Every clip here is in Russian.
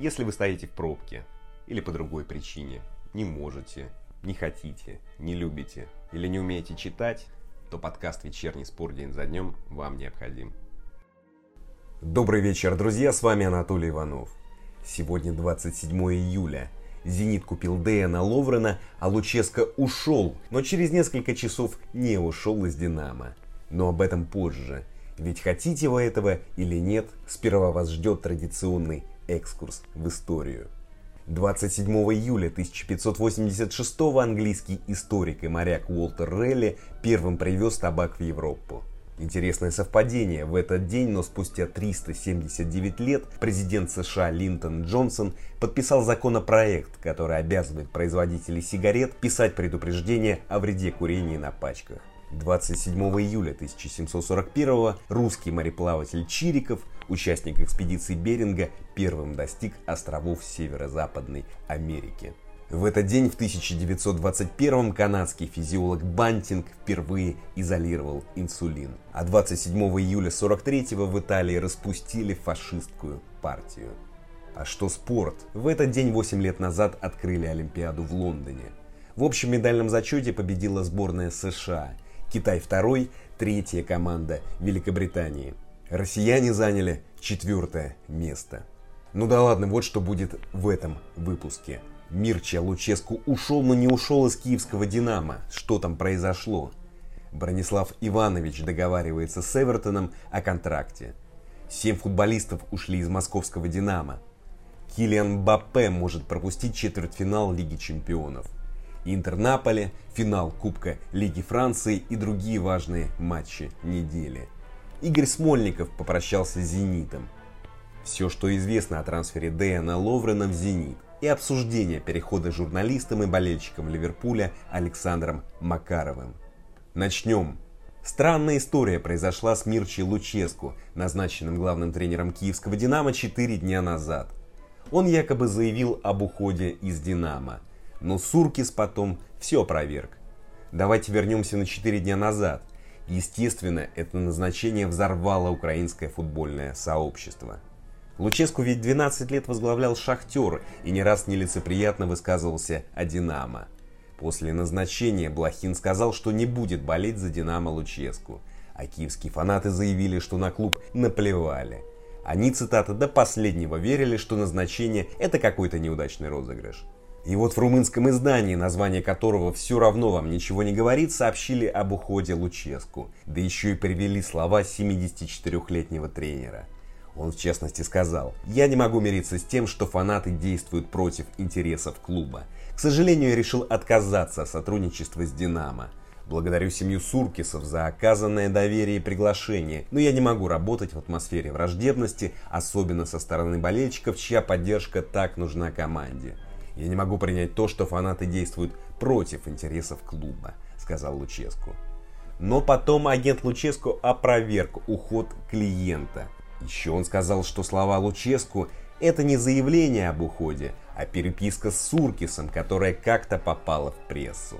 Если вы стоите в пробке или по другой причине, не можете, не хотите, не любите или не умеете читать, то подкаст «Вечерний спор день за днем» вам необходим. Добрый вечер, друзья, с вами Анатолий Иванов. Сегодня 27 июля. Зенит купил Дэна Ловрена, а Луческо ушел, но через несколько часов не ушел из Динамо. Но об этом позже. Ведь хотите вы этого или нет, сперва вас ждет традиционный экскурс в историю. 27 июля 1586 английский историк и моряк Уолтер Релли первым привез табак в Европу. Интересное совпадение. В этот день, но спустя 379 лет, президент США Линтон Джонсон подписал законопроект, который обязывает производителей сигарет писать предупреждение о вреде курения на пачках. 27 июля 1741 русский мореплаватель Чириков, участник экспедиции Беринга, первым достиг островов Северо-Западной Америки. В этот день в 1921 канадский физиолог Бантинг впервые изолировал инсулин. А 27 июля 43 в Италии распустили фашистскую партию. А что спорт? В этот день 8 лет назад открыли Олимпиаду в Лондоне. В общем медальном зачете победила сборная США. Китай второй, третья команда Великобритании. Россияне заняли четвертое место. Ну да ладно, вот что будет в этом выпуске. Мирча Луческу ушел, но не ушел из киевского «Динамо». Что там произошло? Бронислав Иванович договаривается с Эвертоном о контракте. Семь футболистов ушли из московского «Динамо». Килиан Баппе может пропустить четвертьфинал Лиги чемпионов. Интер Наполе, финал Кубка Лиги Франции и другие важные матчи недели. Игорь Смольников попрощался с «Зенитом». Все, что известно о трансфере Дэна Ловрена в «Зенит» и обсуждение перехода журналистом и болельщиком Ливерпуля Александром Макаровым. Начнем. Странная история произошла с Мирчи Луческу, назначенным главным тренером киевского «Динамо» 4 дня назад. Он якобы заявил об уходе из «Динамо», но Суркис потом все опроверг. Давайте вернемся на 4 дня назад. Естественно, это назначение взорвало украинское футбольное сообщество – Луческу ведь 12 лет возглавлял «Шахтер» и не раз нелицеприятно высказывался о «Динамо». После назначения Блохин сказал, что не будет болеть за «Динамо» Луческу, а киевские фанаты заявили, что на клуб наплевали. Они, цитата, до последнего верили, что назначение – это какой-то неудачный розыгрыш. И вот в румынском издании, название которого все равно вам ничего не говорит, сообщили об уходе Луческу, да еще и привели слова 74-летнего тренера – он в честности сказал, «Я не могу мириться с тем, что фанаты действуют против интересов клуба. К сожалению, я решил отказаться от сотрудничества с «Динамо». Благодарю семью Суркисов за оказанное доверие и приглашение, но я не могу работать в атмосфере враждебности, особенно со стороны болельщиков, чья поддержка так нужна команде. Я не могу принять то, что фанаты действуют против интересов клуба, сказал Луческу. Но потом агент Луческу опроверг уход клиента – еще он сказал, что слова Луческу – это не заявление об уходе, а переписка с Суркисом, которая как-то попала в прессу.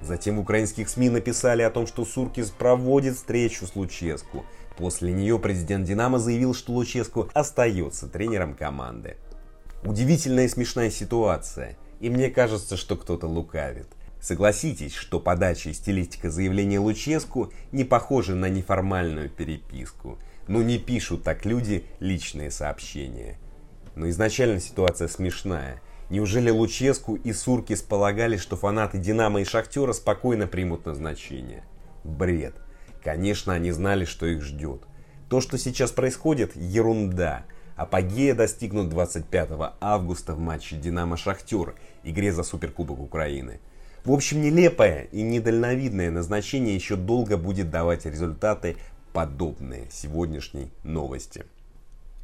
Затем в украинских СМИ написали о том, что Суркис проводит встречу с Луческу. После нее президент Динамо заявил, что Луческу остается тренером команды. Удивительная и смешная ситуация, и мне кажется, что кто-то лукавит. Согласитесь, что подача и стилистика заявления Луческу не похожи на неформальную переписку – ну не пишут так люди личные сообщения. Но изначально ситуация смешная. Неужели Луческу и Суркис полагали, что фанаты Динамо и Шахтера спокойно примут назначение? Бред. Конечно, они знали, что их ждет. То, что сейчас происходит, ерунда. Апогея достигнут 25 августа в матче «Динамо-Шахтер» игре за Суперкубок Украины. В общем, нелепое и недальновидное назначение еще долго будет давать результаты подобные сегодняшней новости.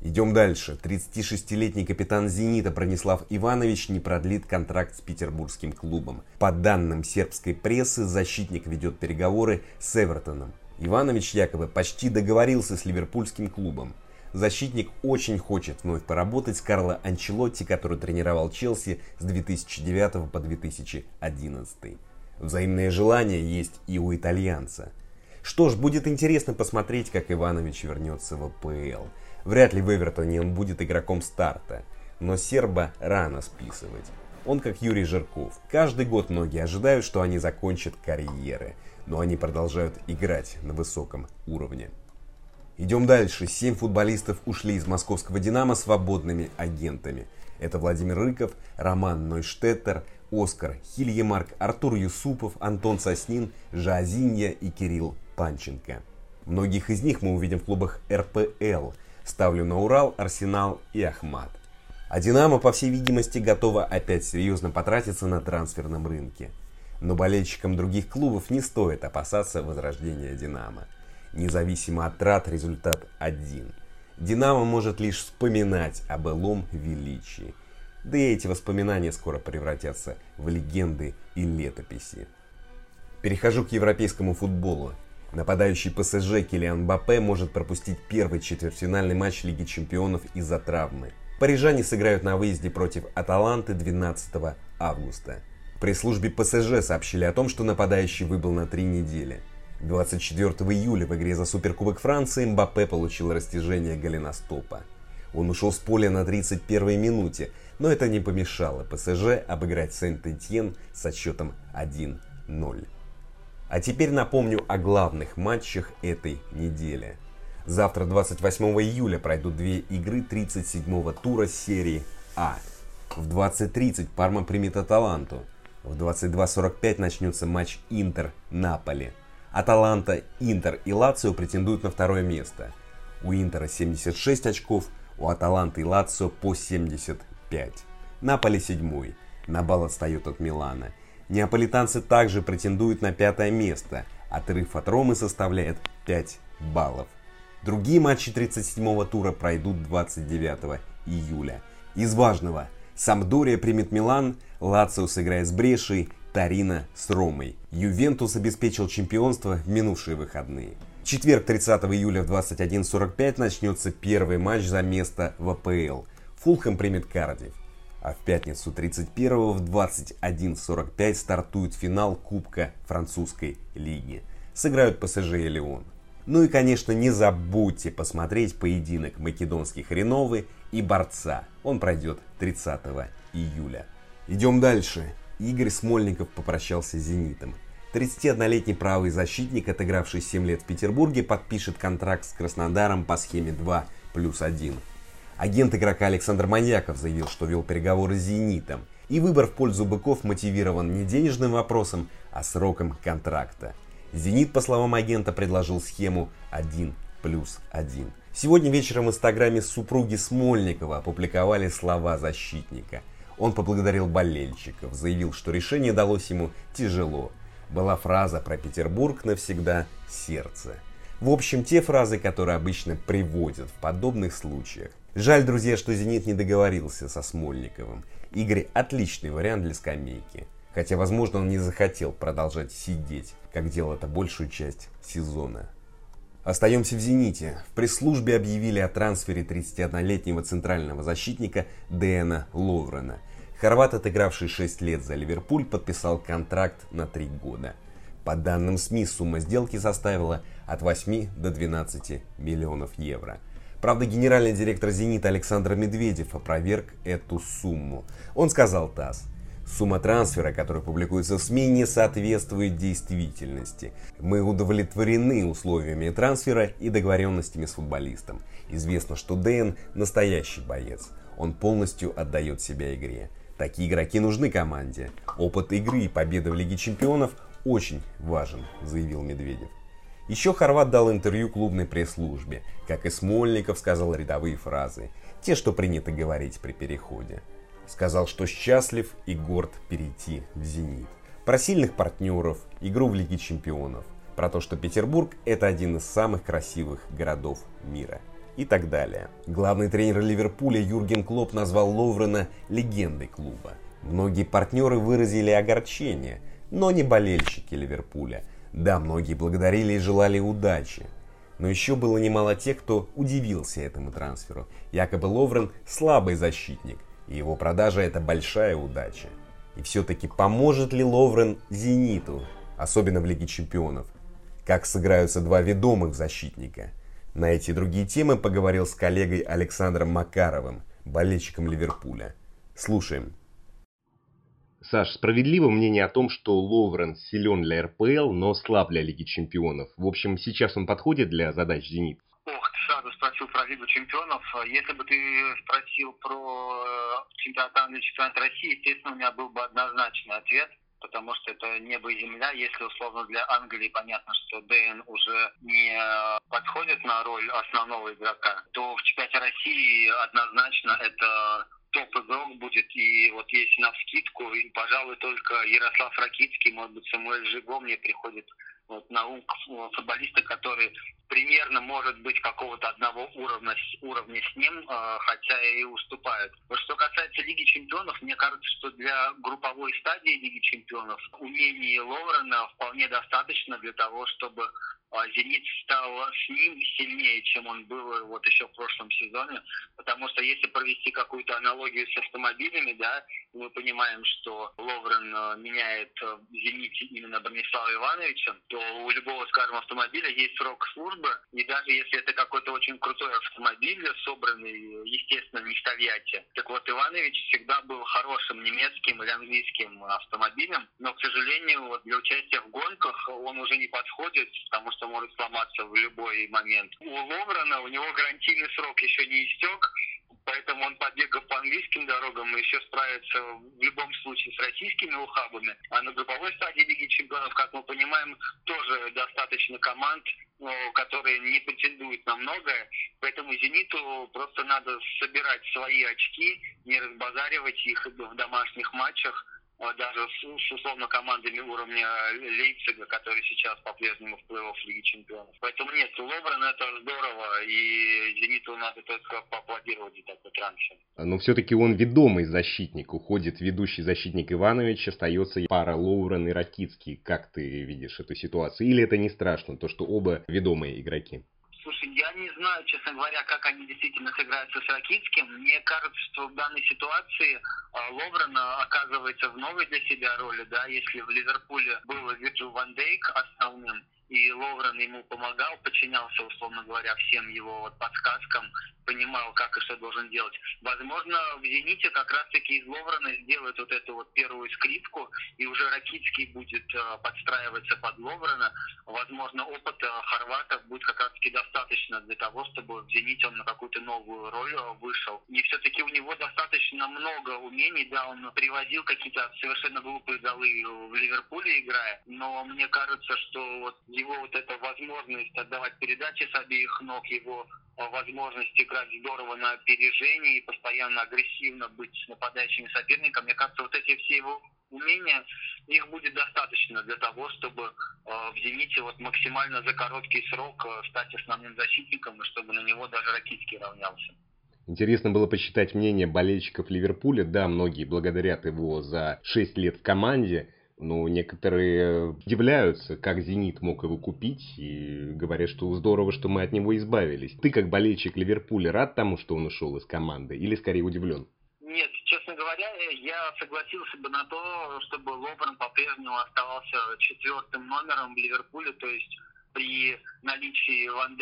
Идем дальше. 36-летний капитан «Зенита» Бронислав Иванович не продлит контракт с петербургским клубом. По данным сербской прессы, защитник ведет переговоры с Эвертоном. Иванович якобы почти договорился с ливерпульским клубом. Защитник очень хочет вновь поработать с Карло Анчелотти, который тренировал Челси с 2009 по 2011. Взаимное желание есть и у итальянца – что ж, будет интересно посмотреть, как Иванович вернется в АПЛ. Вряд ли в Эвертоне он будет игроком старта. но серба рано списывать. Он как Юрий Жирков. Каждый год многие ожидают, что они закончат карьеры, но они продолжают играть на высоком уровне. Идем дальше. Семь футболистов ушли из московского «Динамо» свободными агентами. Это Владимир Рыков, Роман Нойштеттер, Оскар Хильемарк, Артур Юсупов, Антон Соснин, Жазинья и Кирилл Панченко. Многих из них мы увидим в клубах РПЛ. Ставлю на Урал, Арсенал и Ахмат. А Динамо, по всей видимости, готова опять серьезно потратиться на трансферном рынке. Но болельщикам других клубов не стоит опасаться возрождения Динамо. Независимо от трат, результат один. Динамо может лишь вспоминать о былом величии. Да и эти воспоминания скоро превратятся в легенды и летописи. Перехожу к европейскому футболу. Нападающий ПСЖ Килиан Бапе может пропустить первый четвертьфинальный матч Лиги Чемпионов из-за травмы. Парижане сыграют на выезде против Аталанты 12 августа. При службе ПСЖ сообщили о том, что нападающий выбыл на три недели. 24 июля в игре за Суперкубок Франции Мбаппе получил растяжение голеностопа. Он ушел с поля на 31-й минуте, но это не помешало ПСЖ обыграть Сент-Этьен со счетом 1-0. А теперь напомню о главных матчах этой недели. Завтра, 28 июля, пройдут две игры 37-го тура серии А. В 20.30 Парма примет Аталанту. В 22.45 начнется матч Интер-Наполи. Аталанта, Интер и Лацио претендуют на второе место. У Интера 76 очков, у Аталанты и Лацио по 75. Наполи седьмой, на балл отстает от Милана. Неаполитанцы также претендуют на пятое место, отрыв от Ромы составляет 5 баллов. Другие матчи 37-го тура пройдут 29 июля. Из важного. Самдория примет Милан, Лацио сыграет с Брешей, Торино с Ромой. Ювентус обеспечил чемпионство в минувшие выходные. Четверг 30 июля в 21.45 начнется первый матч за место в АПЛ. Фулхэм примет Кардив. А в пятницу 31 в 21.45 стартует финал Кубка французской лиги. Сыграют ПСЖ и Леон. Ну и, конечно, не забудьте посмотреть поединок македонских Реновы и Борца. Он пройдет 30 июля. Идем дальше. Игорь Смольников попрощался с «Зенитом». 31-летний правый защитник, отыгравший 7 лет в Петербурге, подпишет контракт с Краснодаром по схеме 2 плюс 1. Агент игрока Александр Маньяков заявил, что вел переговоры с «Зенитом», и выбор в пользу быков мотивирован не денежным вопросом, а сроком контракта. «Зенит», по словам агента, предложил схему 1 плюс 1. Сегодня вечером в инстаграме супруги Смольникова опубликовали слова защитника – он поблагодарил болельщиков, заявил, что решение далось ему тяжело. Была фраза про Петербург навсегда сердце. В общем, те фразы, которые обычно приводят в подобных случаях. Жаль, друзья, что «Зенит» не договорился со Смольниковым. Игорь – отличный вариант для скамейки. Хотя, возможно, он не захотел продолжать сидеть, как делал это большую часть сезона. Остаемся в «Зените». В пресс-службе объявили о трансфере 31-летнего центрального защитника Дэна Ловрена. Хорват, отыгравший 6 лет за Ливерпуль, подписал контракт на 3 года. По данным СМИ, сумма сделки составила от 8 до 12 миллионов евро. Правда, генеральный директор «Зенита» Александр Медведев опроверг эту сумму. Он сказал ТАСС – Сумма трансфера, которая публикуется в СМИ, не соответствует действительности. Мы удовлетворены условиями трансфера и договоренностями с футболистом. Известно, что Дэн настоящий боец. Он полностью отдает себя игре. Такие игроки нужны команде. Опыт игры и победа в Лиге Чемпионов очень важен, заявил Медведев. Еще Хорват дал интервью клубной пресс-службе. Как и Смольников сказал рядовые фразы. Те, что принято говорить при переходе. Сказал, что счастлив и горд перейти в «Зенит». Про сильных партнеров, игру в Лиге Чемпионов. Про то, что Петербург – это один из самых красивых городов мира. И так далее. Главный тренер Ливерпуля Юрген Клоп назвал Ловрена легендой клуба. Многие партнеры выразили огорчение, но не болельщики Ливерпуля. Да, многие благодарили и желали удачи. Но еще было немало тех, кто удивился этому трансферу. Якобы Ловрен слабый защитник, и его продажа это большая удача. И все-таки поможет ли Ловрен «Зениту», особенно в Лиге Чемпионов? Как сыграются два ведомых защитника? На эти и другие темы поговорил с коллегой Александром Макаровым, болельщикам Ливерпуля. Слушаем. Саш, справедливо мнение о том, что Ловрен силен для РПЛ, но слаб для Лиги Чемпионов. В общем, сейчас он подходит для задач «Зенит»? Ох, ты сразу спросил про Лигу Чемпионов. Если бы ты спросил про э, чемпионат Англии, чемпионат России, естественно, у меня был бы однозначный ответ потому что это небо и земля. Если условно для Англии понятно, что Дэйн уже не подходит на роль основного игрока, то в чемпионате России однозначно это топ-игрок будет, и вот если на вскидку, пожалуй, только Ярослав Ракицкий, может быть, Самуэль Жиго мне приходит вот, на ум футболиста, который примерно может быть какого-то одного уровня, уровня с ним, э, хотя и уступает. Что касается Лиги Чемпионов, мне кажется, что для групповой стадии Лиги Чемпионов умений Лоурена вполне достаточно для того, чтобы Зенит стал с ним сильнее, чем он был вот еще в прошлом сезоне, потому что если провести какую-то аналогию с автомобилями, да, мы понимаем, что Ловрен э, меняет э, в «Зените» именно Бронислава Ивановича, то у любого, скажем, автомобиля есть срок службы, и даже если это какой-то очень крутой автомобиль, собранный, естественно, не в Тольятти, так вот Иванович всегда был хорошим немецким или английским автомобилем, но, к сожалению, вот для участия в гонках он уже не подходит, потому что может сломаться в любой момент. У Ловрена, у него гарантийный срок еще не истек, поэтому он побегав по английским дорогам и еще справится в любом случае с российскими ухабами. А на групповой стадии Лиги Чемпионов, как мы понимаем, тоже достаточно команд, которые не претендуют на многое. Поэтому «Зениту» просто надо собирать свои очки, не разбазаривать их в домашних матчах, даже с, условно командами уровня Лейпцига, которые сейчас по-прежнему в плей-офф Лиги Чемпионов. Поэтому нет, Лобран это здорово, и Зениту надо только поаплодировать за такой трансфер. Но все-таки он ведомый защитник, уходит ведущий защитник Иванович, остается пара Лоурен и Ракицкий. Как ты видишь эту ситуацию? Или это не страшно, то что оба ведомые игроки? Слушай, я не знаю, честно говоря, как они действительно сыграются с Ракитским. Мне кажется, что в данной ситуации а, Ловрен оказывается в новой для себя роли, да, если в Ливерпуле был Вирджил Ван Дейк основным, и Ловрен ему помогал, подчинялся, условно говоря, всем его вот подсказкам, понимал, как и что должен делать. Возможно, в «Зените» как раз-таки из Ловрена сделают вот эту вот первую скрипку, и уже Ракитский будет э, подстраиваться под Ловрена. Возможно, опыта хорватов будет как раз-таки достаточно для того, чтобы в «Зените» он на какую-то новую роль э, вышел. И все-таки у него достаточно много умений, да, он привозил какие-то совершенно глупые голы в Ливерпуле играя, но мне кажется, что вот его вот эта возможность отдавать передачи с обеих ног, его возможность играть здорово на опережении и постоянно агрессивно быть с нападающими соперниками. Мне кажется, вот эти все его умения, их будет достаточно для того, чтобы э, в «Зените» вот максимально за короткий срок э, стать основным защитником, и чтобы на него даже Ракитский равнялся. Интересно было почитать мнение болельщиков Ливерпуля. Да, многие благодарят его за 6 лет в команде. Ну, некоторые удивляются, как «Зенит» мог его купить, и говорят, что здорово, что мы от него избавились. Ты, как болельщик Ливерпуля, рад тому, что он ушел из команды, или скорее удивлен? Нет, честно говоря, я согласился бы на то, чтобы Лобран по-прежнему оставался четвертым номером в Ливерпуле, то есть при наличии Ван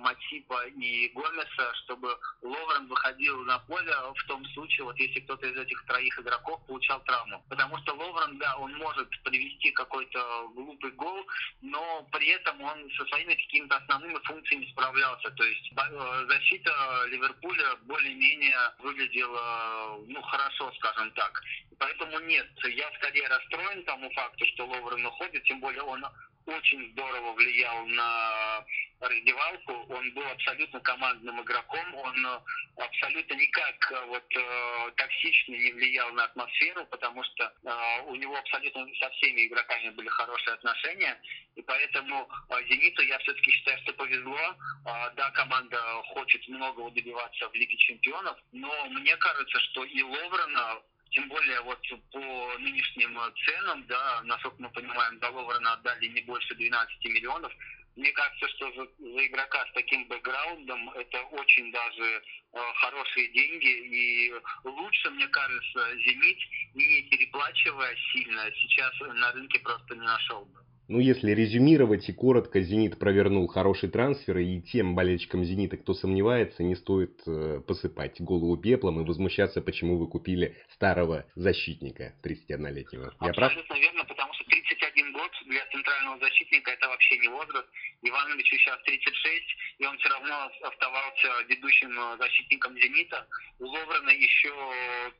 Матипа и Гомеса, чтобы Ловрен выходил на поле в том случае, вот если кто-то из этих троих игроков получал травму. Потому что Ловрен, да, он может привести какой-то глупый гол, но при этом он со своими какими-то основными функциями справлялся. То есть э, защита Ливерпуля более-менее выглядела, ну, хорошо, скажем так. Поэтому нет, я скорее расстроен тому факту, что Ловрен уходит, тем более он очень здорово влиял на раздевалку. Он был абсолютно командным игроком. Он э, абсолютно никак э, вот э, токсично не влиял на атмосферу, потому что э, у него абсолютно со всеми игроками были хорошие отношения. И поэтому э, «Зениту» я все-таки считаю, что повезло. Э, да, команда хочет многого добиваться в Лиге чемпионов, но мне кажется, что и Ловрена тем более вот по нынешним ценам, да, насколько мы понимаем, за Ловрена отдали не больше 12 миллионов. Мне кажется, что за, за игрока с таким бэкграундом это очень даже э, хорошие деньги. И лучше, мне кажется, «Зенит», не переплачивая сильно, сейчас на рынке просто не нашел бы. Ну, если резюмировать и коротко, «Зенит» провернул хороший трансфер, и тем болельщикам «Зенита», кто сомневается, не стоит э, посыпать голову пеплом и возмущаться, почему вы купили старого защитника 31-летнего. Я прав? Абсолютно верно, потому что 31 год для центрального защитника это вообще не возраст. Ивановичу сейчас 36, и он все равно оставался ведущим э, защитником «Зенита». У Ловрена еще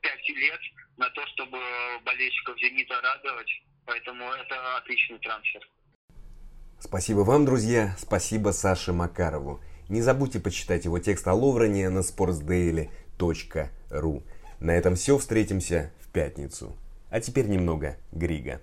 5 лет на то, чтобы болельщиков «Зенита» радовать. Поэтому это отличный трансфер. Спасибо вам, друзья. Спасибо Саше Макарову. Не забудьте почитать его текст о Ловране на sportsdaily.ru. На этом все. Встретимся в пятницу. А теперь немного Грига.